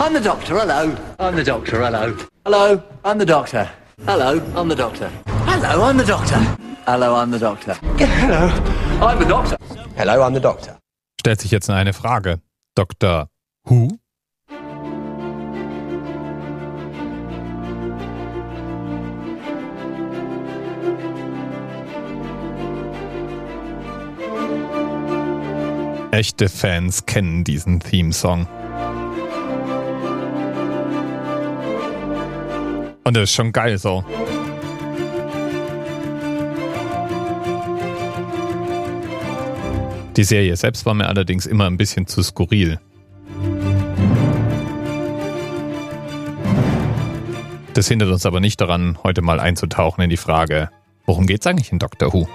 I'm the doctor, hello. I'm the doctor, hello. Hello, I'm the doctor. Hello, I'm the doctor. Hello, I'm the doctor. Hello, I'm the doctor. Hello, I'm the doctor. Hello, I'm the doctor. Stellt sich jetzt eine Frage. Dr. Who? Echte Fans kennen diesen Theme-Song. Und das ist schon geil so. Die Serie selbst war mir allerdings immer ein bisschen zu skurril. Das hindert uns aber nicht daran, heute mal einzutauchen in die Frage, worum geht's eigentlich in Doctor Who?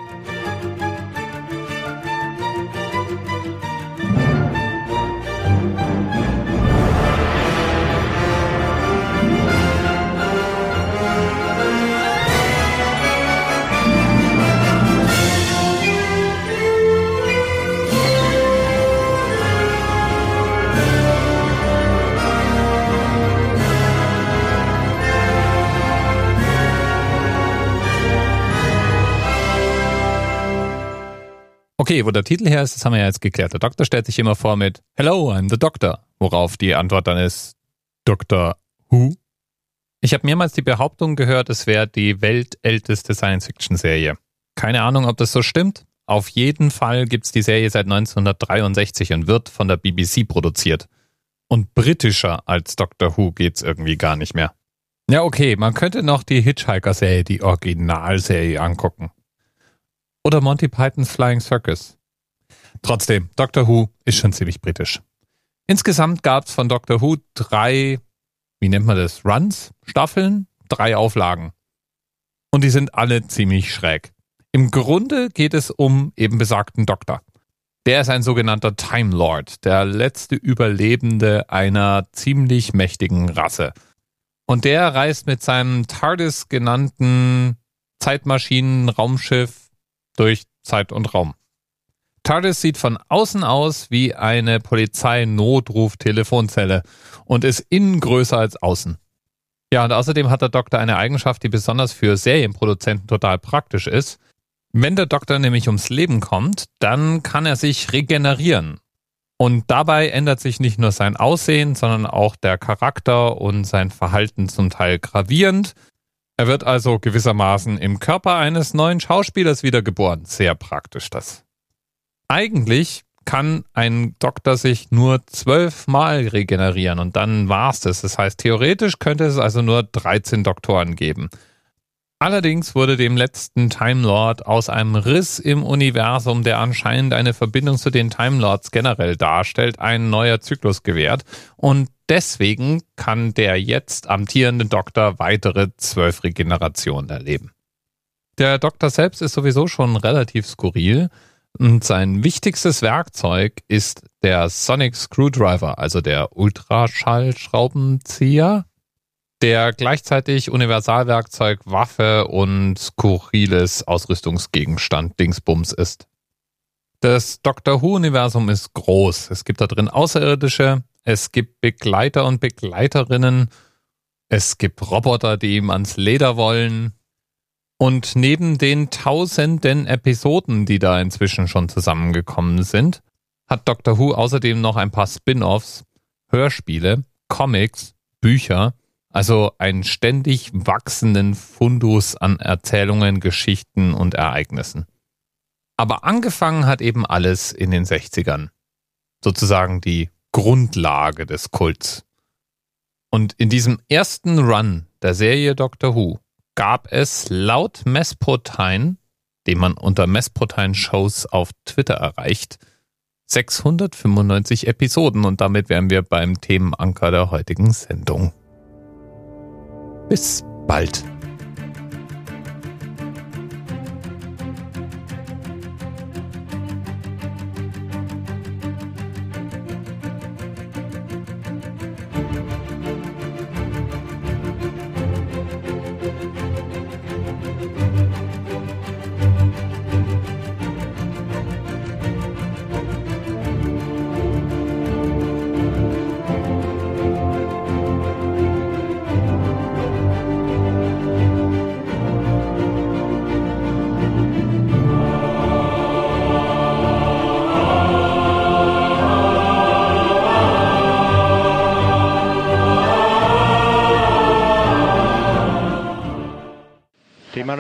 Okay, wo der Titel her ist, das haben wir ja jetzt geklärt. Der Doktor stellt sich immer vor mit Hello, I'm the Doctor, worauf die Antwort dann ist Doctor Who? Ich habe mehrmals die Behauptung gehört, es wäre die weltälteste Science-Fiction-Serie. Keine Ahnung, ob das so stimmt. Auf jeden Fall gibt's die Serie seit 1963 und wird von der BBC produziert. Und britischer als Doctor Who geht's irgendwie gar nicht mehr. Ja, okay, man könnte noch die Hitchhiker-Serie, die Originalserie angucken oder Monty Pythons Flying Circus. Trotzdem, Doctor Who ist schon ziemlich britisch. Insgesamt gab es von Doctor Who drei, wie nennt man das, Runs, Staffeln, drei Auflagen. Und die sind alle ziemlich schräg. Im Grunde geht es um eben besagten Doktor. Der ist ein sogenannter Time Lord, der letzte Überlebende einer ziemlich mächtigen Rasse. Und der reist mit seinem TARDIS genannten Zeitmaschinen-Raumschiff durch Zeit und Raum. TARDIS sieht von außen aus wie eine Polizei-Notruf-Telefonzelle und ist innen größer als außen. Ja, und außerdem hat der Doktor eine Eigenschaft, die besonders für Serienproduzenten total praktisch ist. Wenn der Doktor nämlich ums Leben kommt, dann kann er sich regenerieren. Und dabei ändert sich nicht nur sein Aussehen, sondern auch der Charakter und sein Verhalten zum Teil gravierend. Er wird also gewissermaßen im Körper eines neuen Schauspielers wiedergeboren. Sehr praktisch das. Eigentlich kann ein Doktor sich nur zwölfmal regenerieren und dann war's das. Das heißt, theoretisch könnte es also nur 13 Doktoren geben. Allerdings wurde dem letzten Time Lord aus einem Riss im Universum, der anscheinend eine Verbindung zu den Time Lords generell darstellt, ein neuer Zyklus gewährt und deswegen kann der jetzt amtierende Doktor weitere zwölf Regenerationen erleben. Der Doktor selbst ist sowieso schon relativ skurril und sein wichtigstes Werkzeug ist der Sonic Screwdriver, also der Ultraschallschraubenzieher, der gleichzeitig Universalwerkzeug, Waffe und skurriles Ausrüstungsgegenstand Dingsbums ist. Das Doctor Who-Universum ist groß. Es gibt da drin Außerirdische, es gibt Begleiter und Begleiterinnen. Es gibt Roboter, die ihm ans Leder wollen. Und neben den tausenden Episoden, die da inzwischen schon zusammengekommen sind, hat Doctor Who außerdem noch ein paar Spin-offs, Hörspiele, Comics, Bücher, also einen ständig wachsenden Fundus an Erzählungen, Geschichten und Ereignissen. Aber angefangen hat eben alles in den 60ern. Sozusagen die Grundlage des Kults. Und in diesem ersten Run der Serie Doctor Who gab es laut Mespotine, den man unter Mespotine Shows auf Twitter erreicht, 695 Episoden und damit wären wir beim Themenanker der heutigen Sendung. Bis bald.